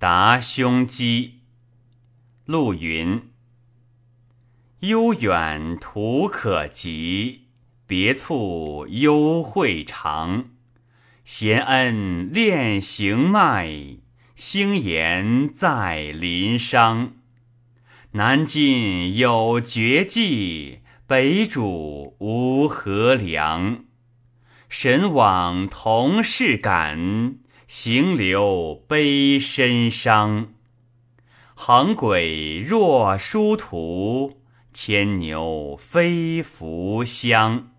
答兄姬。陆云：悠远途可及，别处幽会长。贤恩恋行迈，兴言在临商。南晋有绝技，北主无何良。神往同事感，行流悲身伤。横轨若殊途，牵牛非福乡。